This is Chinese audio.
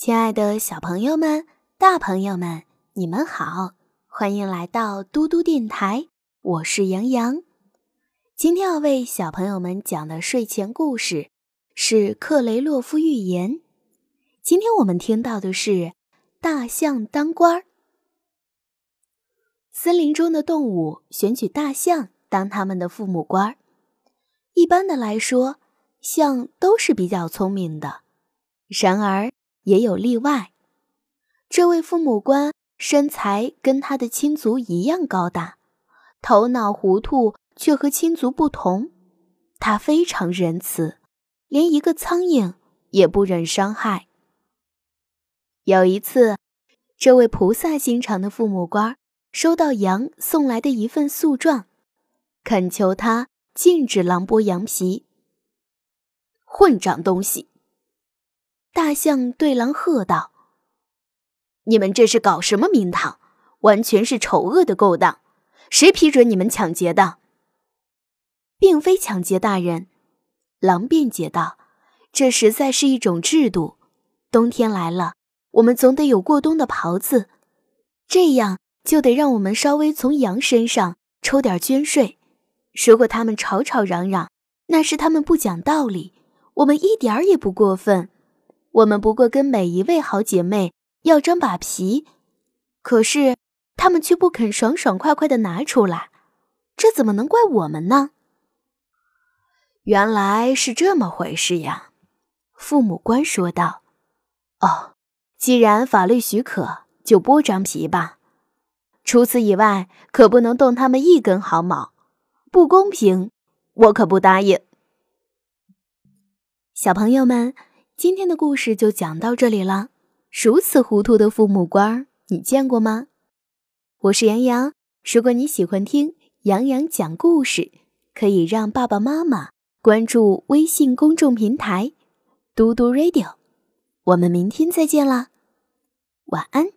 亲爱的小朋友们、大朋友们，你们好，欢迎来到嘟嘟电台，我是杨洋。今天要为小朋友们讲的睡前故事是《克雷洛夫寓言》。今天我们听到的是大象当官儿。森林中的动物选取大象当他们的父母官儿。一般的来说，象都是比较聪明的，然而。也有例外，这位父母官身材跟他的亲族一样高大，头脑糊涂却和亲族不同。他非常仁慈，连一个苍蝇也不忍伤害。有一次，这位菩萨心肠的父母官收到羊送来的一份诉状，恳求他禁止狼剥羊皮。混账东西！大象对狼喝道：“你们这是搞什么名堂？完全是丑恶的勾当！谁批准你们抢劫的？”“并非抢劫，大人。”狼辩解道，“这实在是一种制度。冬天来了，我们总得有过冬的袍子，这样就得让我们稍微从羊身上抽点捐税。如果他们吵吵嚷嚷，那是他们不讲道理，我们一点儿也不过分。”我们不过跟每一位好姐妹要张把皮，可是他们却不肯爽爽快快的拿出来，这怎么能怪我们呢？原来是这么回事呀，父母官说道。哦，既然法律许可，就剥张皮吧。除此以外，可不能动他们一根毫毛，不公平，我可不答应。小朋友们。今天的故事就讲到这里了。如此糊涂的父母官，你见过吗？我是杨洋。如果你喜欢听杨洋讲故事，可以让爸爸妈妈关注微信公众平台“嘟嘟 radio”。我们明天再见啦，晚安。